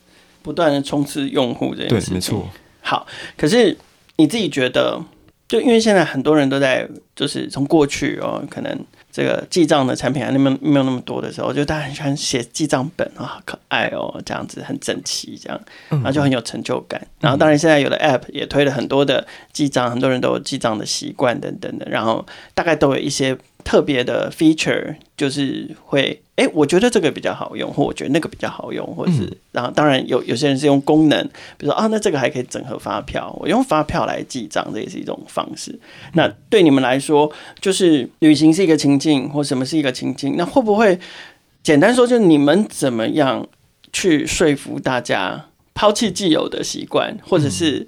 不断的冲刺用户这件事情。对，没错。好，可是你自己觉得，就因为现在很多人都在，就是从过去哦，可能。这个记账的产品还没有没有那么多的时候，我觉得大家很喜欢写记账本啊，好可爱哦，这样子很整齐，这样，然后就很有成就感。然后当然现在有的 App 也推了很多的记账，很多人都有记账的习惯等等的，然后大概都有一些。特别的 feature 就是会，哎、欸，我觉得这个比较好用，或我觉得那个比较好用，或者是，嗯、然后当然有有些人是用功能，比如说啊，那这个还可以整合发票，我用发票来记账，这也是一种方式。那对你们来说，就是旅行是一个情境，或什么是一个情境，那会不会简单说，就你们怎么样去说服大家抛弃既有的习惯，或者是？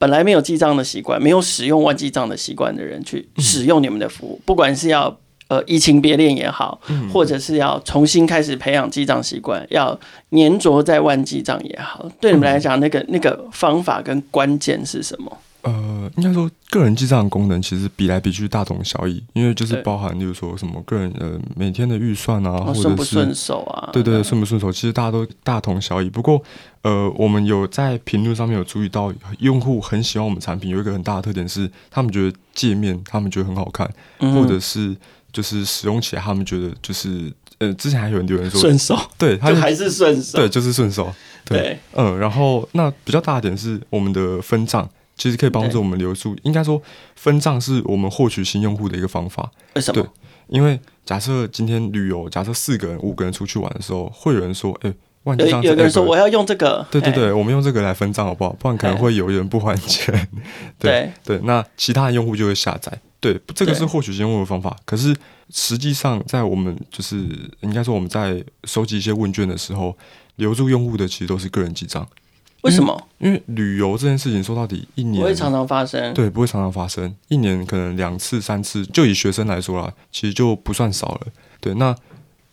本来没有记账的习惯，没有使用万记账的习惯的人去使用你们的服务，嗯、不管是要呃移情别恋也好，嗯、或者是要重新开始培养记账习惯，要粘着在万记账也好，对你们来讲，那个那个方法跟关键是什么？呃，应该说，个人记账功能其实比来比去大同小异，因为就是包含，例如说什么个人呃每天的预算啊，或者是顺不顺手啊，对对对，顺不顺手，其实大家都大同小异。不过，呃，我们有在评论上面有注意到，用户很喜欢我们产品，有一个很大的特点是，他们觉得界面他们觉得很好看，嗯、或者是就是使用起来他们觉得就是呃，之前还有人留言说顺手，对，他就还是顺手，对，就是顺手，对，对。嗯，然后那比较大的点是我们的分账。其实可以帮助我们留住，对应该说分账是我们获取新用户的一个方法。为什么？对，因为假设今天旅游，假设四个人、五个人出去玩的时候，会有人说：“哎、欸，万记账。”有个人说：“我要用这个。”对对对，我们用这个来分账好不好？不然可能会有人不还钱。(laughs) 对对，对，那其他的用户就会下载。对，这个是获取新用户的方法。可是实际上，在我们就是应该说我们在收集一些问卷的时候，留住用户的其实都是个人记账。为什么？因为旅游这件事情说到底，一年不会常常发生。对，不会常常发生，一年可能两次、三次。就以学生来说啦，其实就不算少了。对，那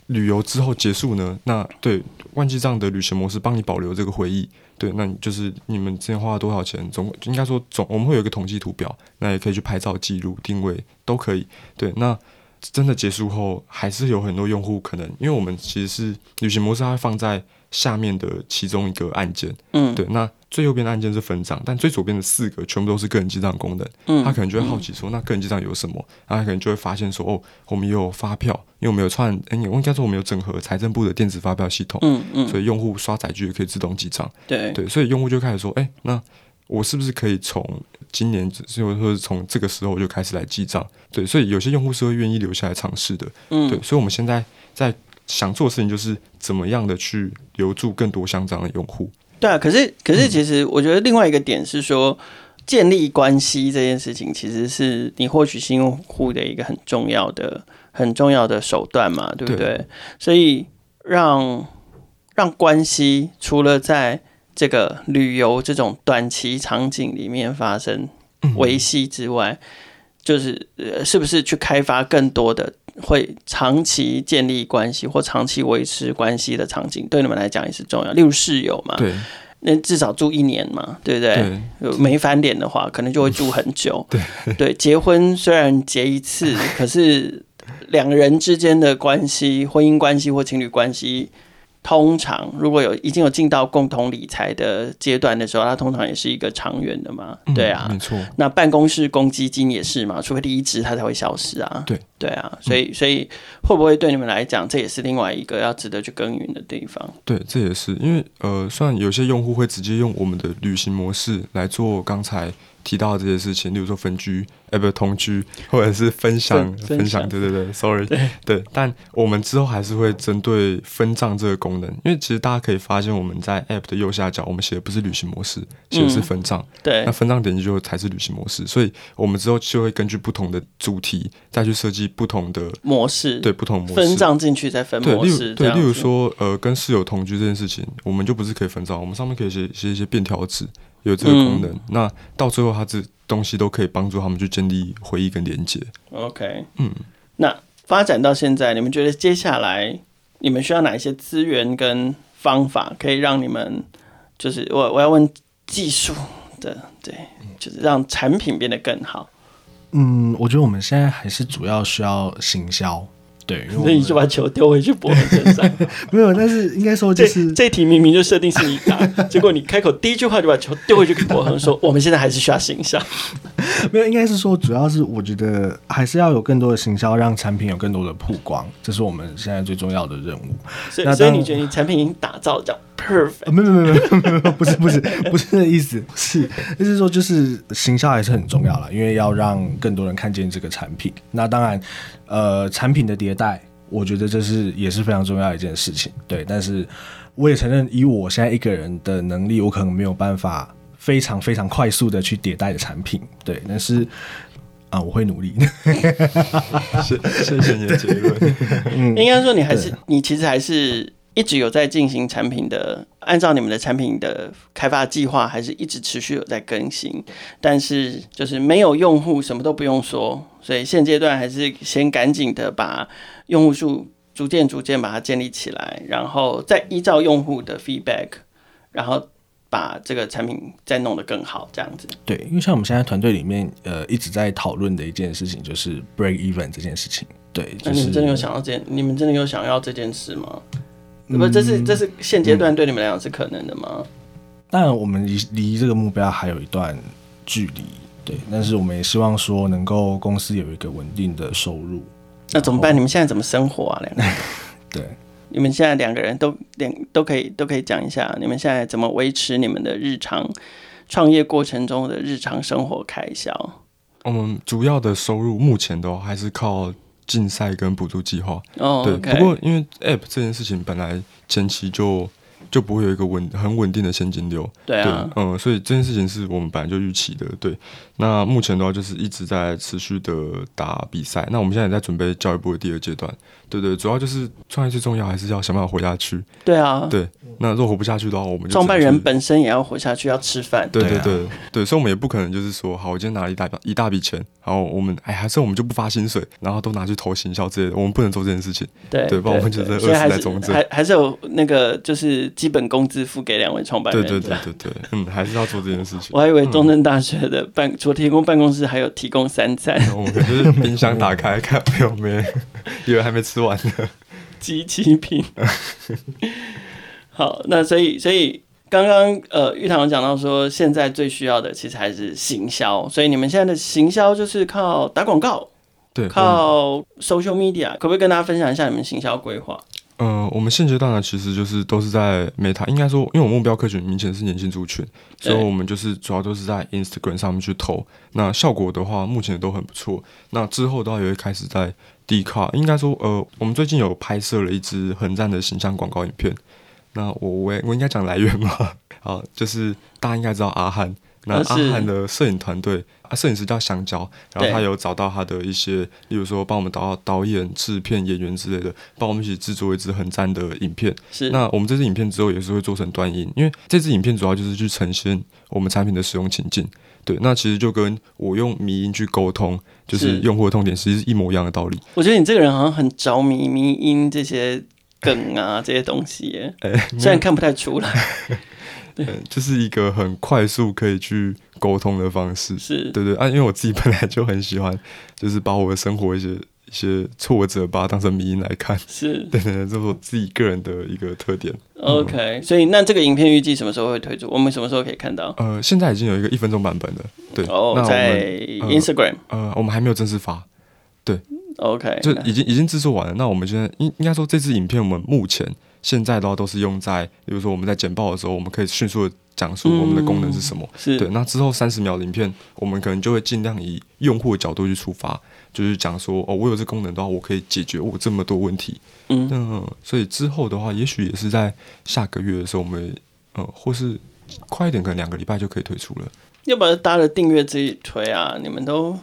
旅游之后结束呢？那对万记账的旅行模式帮你保留这个回忆。对，那就是你们之前花了多少钱？总应该说总我们会有一个统计图表，那也可以去拍照记录、定位都可以。对，那真的结束后，还是有很多用户可能，因为我们其实是旅行模式，它会放在。下面的其中一个按键，嗯，对，那最右边的按键是分账，但最左边的四个全部都是个人记账功能。嗯，他可能就会好奇说，嗯、那个人记账有什么？然后他可能就会发现说，哦，我们也有发票，因为我们有串，哎，我应该说我们有整合财政部的电子发票系统，嗯嗯，所以用户刷载具也可以自动记账。对对，所以用户就开始说，哎，那我是不是可以从今年，或者说是从这个时候就开始来记账？对，所以有些用户是会愿意留下来尝试的。嗯，对，所以我们现在在。想做的事情就是怎么样的去留住更多像这样的用户。对啊，可是可是其实我觉得另外一个点是说，建立关系这件事情其实是你获取新用户的一个很重要的很重要的手段嘛，对不对？对。所以让让关系除了在这个旅游这种短期场景里面发生维系之外，嗯、就是呃，是不是去开发更多的？会长期建立关系或长期维持关系的场景，对你们来讲也是重要。例如室友嘛，对，那至少住一年嘛，对不对？对，没翻脸的话，可能就会住很久。对 (laughs) 对，结婚虽然结一次，可是两个人之间的关系、婚姻关系或情侣关系。通常，如果有已经有进到共同理财的阶段的时候，它通常也是一个长远的嘛，对啊，嗯、没错。那办公室公积金也是嘛，除非离职，它才会消失啊。对对啊，所以所以会不会对你们来讲，这也是另外一个要值得去耕耘的地方？对，这也是因为呃，虽然有些用户会直接用我们的旅行模式来做刚才提到的这些事情，例如说分居。哎，不是同居，或者是分享分享，对对对，sorry，对，对，但我们之后还是会针对分账这个功能，因为其实大家可以发现，我们在 app 的右下角，我们写的不是旅行模式，写的是分账，嗯，对，那分账点击就才是旅行模式，所以我们之后就会根据不同的主题再去设计不同的模式，对，不同模式。分账进去再分模式，对，例如说，呃，跟室友同居这件事情，我们就不是可以分账，我们上面可以写写一些便条纸，有这个功能，嗯，那到最后它这。东西都可以帮助他们去建立回忆跟连接。OK，嗯，那发展到现在，你们觉得接下来你们需要哪一些资源跟方法，可以让你们就是我我要问技术的，对，就是让产品变得更好。嗯，我觉得我们现在还是主要需要行销。对，(laughs) 所以你就把球丢回去博恒身上。(laughs) 没有，但是应该说就是这，这题明明就设定是你打，结果你开口第一句话就把球丢回去给博恒，说我们现在还是需要行销。(laughs) 没有，应该是说主要是我觉得还是要有更多的行销，让产品有更多的曝光，这是我们现在最重要的任务。所以，所以你觉得你产品已经打造这样 perfect？没有，没有，没有，没有，不是，不是，不是那个意思，是，就是说就是行销还是很重要了，(laughs) 因为要让更多人看见这个产品。那当然。呃，产品的迭代，我觉得这是也是非常重要的一件事情，对。但是我也承认，以我现在一个人的能力，我可能没有办法非常非常快速的去迭代的产品，对。但是啊，我会努力。(laughs) 谢谢谢你的结论。嗯，(laughs) 应该说你还是你其实还是。一直有在进行产品的，按照你们的产品的开发计划，还是一直持续有在更新。但是就是没有用户，什么都不用说。所以现阶段还是先赶紧的把用户数逐渐逐渐把它建立起来，然后再依照用户的 feedback，然后把这个产品再弄得更好，这样子。对，因为像我们现在团队里面，呃，一直在讨论的一件事情就是 break even 这件事情。对，那你们真的有想要这件？你们真的有想要这件事吗？不，这是这是现阶段对你们来讲是可能的吗？当然，我们离离这个目标还有一段距离，对。但是我们也希望说，能够公司有一个稳定的收入。那怎么办？你们现在怎么生活啊？两个？(laughs) 对，你们现在两个人都两都可以都可以讲一下，你们现在怎么维持你们的日常创业过程中的日常生活开销？我们主要的收入目前都还是靠。竞赛跟补助计划，oh, okay. 对。不过因为 App 这件事情本来前期就就不会有一个稳很稳定的现金流。对啊，对，嗯，所以这件事情是我们本来就预期的。对，那目前的话就是一直在持续的打比赛。那我们现在也在准备教育部的第二阶段。对对，主要就是创业最重要，还是要想办法活下去。对啊，对。那如果活不下去的话，我们就创办人本身也要活下去，要吃饭。对对对对啊对，所以我们也不可能就是说，好，我今天拿了一大一大笔钱，然后我们哎，还是我们就不发薪水，然后都拿去投行销之类的，我们不能做这件事情。对对，不然我们就是饿死在中间。还还是有那个就是基本工资付给两位创办人。对对对对对，嗯，还是要做这件事情。我还以为中正大学的办除了提供办公室，还有提供三餐。我们就是冰箱打开看没有没，(laughs) 以为还没吃完呢。机器品，好，那所以所以刚刚呃玉堂讲到说，现在最需要的其实还是行销，所以你们现在的行销就是靠打广告，对，靠 social media，可不可以跟大家分享一下你们行销规划？嗯、呃，我们现阶段呢，其实就是都是在 Meta，应该说，因为我目标客群明显是年轻族群，所以我们就是主要都是在 Instagram 上面去投。那效果的话，目前都很不错。那之后的话，也会开始在 Dcard，应该说，呃，我们最近有拍摄了一支很赞的形象广告影片。那我我我应该讲来源吗？(laughs) 好，就是大家应该知道阿汉。那阿汉的摄影团队啊，摄影师叫香蕉，然后他有找到他的一些，例如说帮我们找到导演、制片、演员之类的，帮我们一起制作一支很赞的影片。是，那我们这支影片之后也是会做成端音，因为这支影片主要就是去呈现我们产品的使用情境。对，那其实就跟我用迷音去沟通，就是用户的痛点，其实是一模一样的道理。我觉得你这个人好像很着迷迷音这些梗啊这些东西耶，欸、虽然看不太出来。(laughs) 嗯，就是一个很快速可以去沟通的方式，是对对啊，因为我自己本来就很喜欢，就是把我的生活一些一些挫折，把它当成迷因来看，是 (laughs) 对对，这是我自己个人的一个特点。OK，、嗯、所以那这个影片预计什么时候会推出？我们什么时候可以看到？呃，现在已经有一个一分钟版本了，对，哦，那在 Instagram，呃，呃，我们还没有正式发，对，OK，就已经已经制作完了。那我们现在应应该说这支影片，我们目前。现在的话都是用在，比如说我们在简报的时候，我们可以迅速的讲述我们的功能是什么。对。那之后三十秒的影片，我们可能就会尽量以用户的角度去出发，就是讲说哦，我有这功能的话，我可以解决我这么多问题。嗯，嗯，所以之后的话，也许也是在下个月的时候，我们呃，或是快一点，可能两个礼拜就可以推出了。要不然搭着订阅自己推啊？你们都。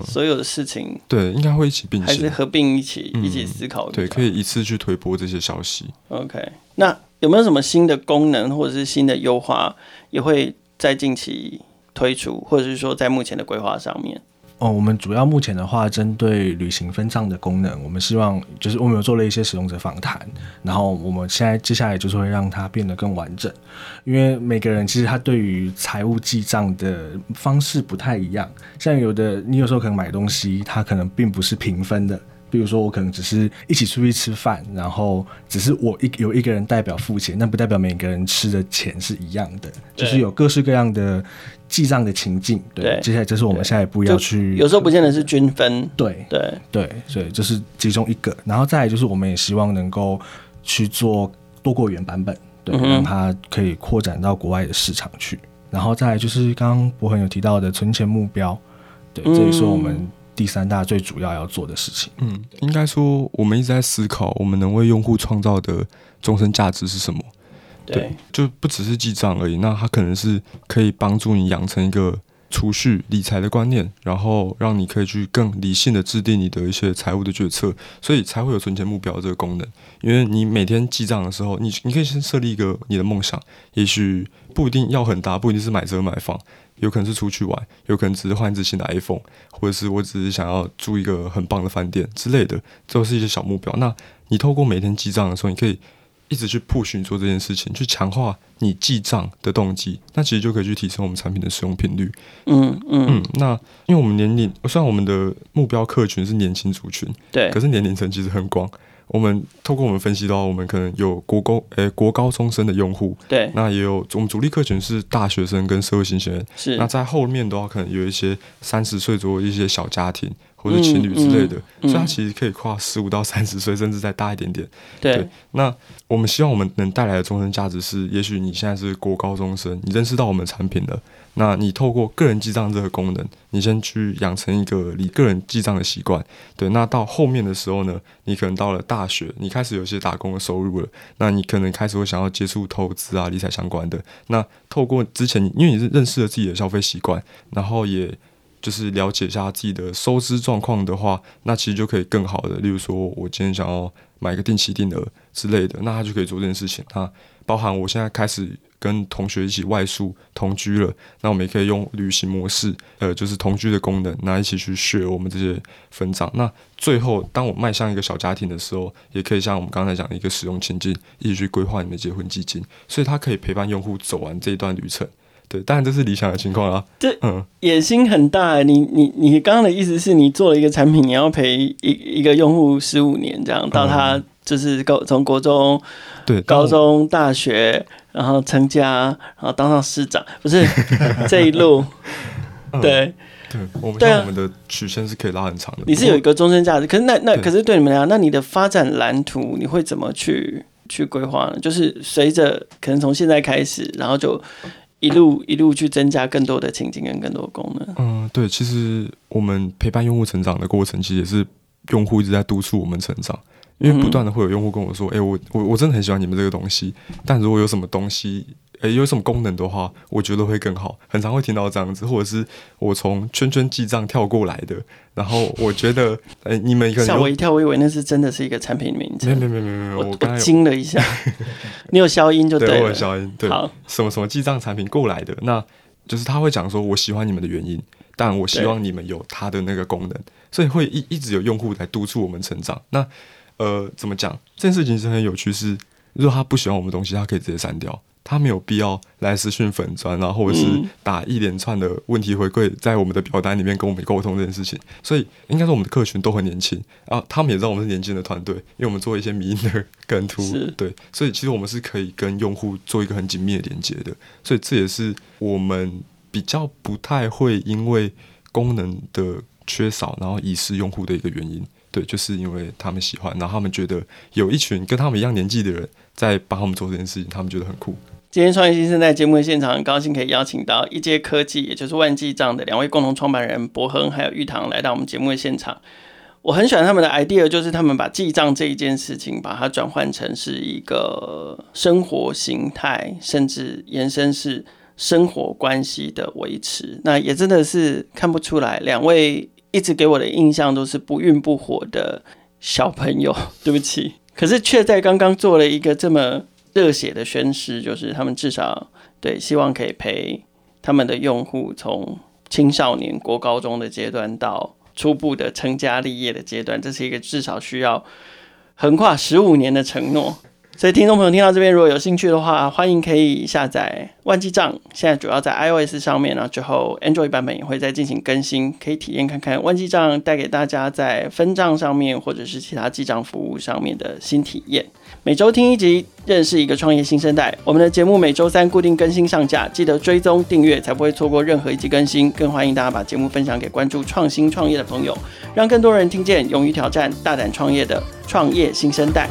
嗯，所有的事情对，应该会一起并行，还是合并一起、嗯、一起思考？对，可以一次去推播这些消息。OK，那有没有什么新的功能或者是新的优化也会在近期推出，或者是说在目前的规划上面？哦，我们主要目前的话，针对旅行分账的功能，我们希望就是我们有做了一些使用者访谈，然后我们现在接下来就是会让它变得更完整，因为每个人其实他对于财务记账的方式不太一样，像有的你有时候可能买东西，它可能并不是平分的。比如说，我可能只是一起出去吃饭，然后只是我一有一个人代表付钱，那不代表每个人吃的钱是一样的，就是有各式各样的记账的情境。对，对，接下来就是我们下一步要去。有时候不见得是均分。对对对，所以这是其中一个。然后再来就是，我们也希望能够去做多国原版本，对，嗯、让它可以扩展到国外的市场去。然后再来就是刚刚博恒有提到的存钱目标，对，这也是我们。第三大最主要要做的事情，嗯，应该说我们一直在思考，我们能为用户创造的终身价值是什么？对，对，就不只是记账而已。那它可能是可以帮助你养成一个储蓄理财的观念，然后让你可以去更理性的制定你的一些财务的决策，所以才会有存钱目标这个功能。因为你每天记账的时候，你你可以先设立一个你的梦想，也许不一定要很大，不一定是买车买房。有可能是出去玩，有可能只是换一只新的 iPhone，或者是我只是想要住一个很棒的饭店之类的，这都是一些小目标。那你透过每天记账的时候，你可以一直去 push 做这件事情，去强化你记账的动机，那其实就可以去提升我们产品的使用频率。嗯嗯嗯。那因为我们年龄，虽然我们的目标客群是年轻族群，对，可是年龄层其实很广。我们透过我们分析到，我们可能有国高诶、欸、国高中生的用户，对，那也有我们主力客群是大学生跟社会新鲜人，是。那在后面的话，可能有一些三十岁左右一些小家庭，或或者情侣之类的，嗯嗯、所以它其实可以跨十五到三十岁，甚至再大一点点。对，对，那我们希望我们能带来的终身价值是，也许你现在是国高中生，你认识到我们的产品了。那你透过个人记账这个功能，你先去养成一个你个人记账的习惯。对，那到后面的时候呢，你可能到了大学，你开始有些打工的收入了，那你可能开始会想要接触投资啊、理财相关的。那透过之前，因为你是认识了自己的消费习惯，然后也就是了解一下自己的收支状况的话，那其实就可以更好的，例如说我今天想要买一个定期定额之类的，那他就可以做这件事情。那包含我现在开始。跟同学一起外宿同居了，那我们也可以用旅行模式，呃，就是同居的功能，那一起去 share 我们这些分账。那最后，当我迈向一个小家庭的时候，也可以像我们刚才讲的一个使用情境，一起去规划你的结婚基金。所以它可以陪伴用户走完这一段旅程。对，当然这是理想的情况啊。这嗯，野心很大。你你你刚刚的意思是你做了一个产品，你要陪一一个用户十五年，这样到他就是高从国中对高中大学。然后成家，然后当上市长，不是 (laughs) 这一路，嗯、对，对，我们像我们的曲线是可以拉很长的。你是有一个终身价值，可是那那可是对你们来讲，那你的发展蓝图你会怎么去去规划呢？就是随着可能从现在开始，然后就一路一路去增加更多的情景跟更多的功能。嗯，对，其实我们陪伴用户成长的过程，其实也是用户一直在督促我们成长。因为不断的会有用户跟我说：“哎、欸，我我我真的很喜欢你们这个东西，但如果有什么东西，哎、欸，有什么功能的话，我觉得会更好。”很常会听到这样子，或者是我从圈圈记账跳过来的，然后我觉得，哎、欸，你们吓我一跳，我以为那是真的是一个产品名字。没有没有没有没有，我刚才惊了一下。你有消音就对了，对我有消音。对，好，什么什么记账产品过来的，那就是他会讲说我喜欢你们的原因，但我希望你们有他的那个功能，所以会一一直有用户来督促我们成长。那呃，怎么讲？这件事情是很有趣是，是如果他不喜欢我们东西，他可以直接删掉，他没有必要来私讯粉砖，然后或者是打一连串的问题回馈在我们的表单里面跟我们沟通这件事情。所以应该说我们的客群都很年轻，啊他们也知道我们是年轻的团队，因为我们做一些迷因的 (laughs) 梗图，对，所以其实我们是可以跟用户做一个很紧密的连接的。所以这也是我们比较不太会因为功能的缺少，然后遗失用户的一个原因。对，就是因为他们喜欢，然后他们觉得有一群跟他们一样年纪的人在帮他们做这件事情，他们觉得很酷。今天创业新生代节目的现场，很高兴可以邀请到一阶科技，也就是万记账的两位共同创办人博亨还有玉堂来到我们节目的现场。我很喜欢他们的 idea，就是他们把记账这一件事情，把它转换成是一个生活形态，甚至延伸是生活关系的维持。那也真的是看不出来两位。一直给我的印象都是不孕不火的小朋友，(laughs) 对不起。可是却在刚刚做了一个这么热血的宣誓，就是他们至少对希望可以陪他们的用户从青少年、国高中的阶段到初步的成家立业的阶段，这是一个至少需要横跨十五年的承诺。所以，听众朋友听到这边，如果有兴趣的话，欢迎可以下载万记账。现在主要在 iOS 上面呢，之后 Android 版本也会再进行更新，可以体验看看万记账带给大家在分账上面或者是其他记账服务上面的新体验。每周听一集，认识一个创业新生代。我们的节目每周三固定更新上架，记得追踪订阅，才不会错过任何一集更新。更欢迎大家把节目分享给关注创新创业的朋友，让更多人听见勇于挑战、大胆创业的创业新生代。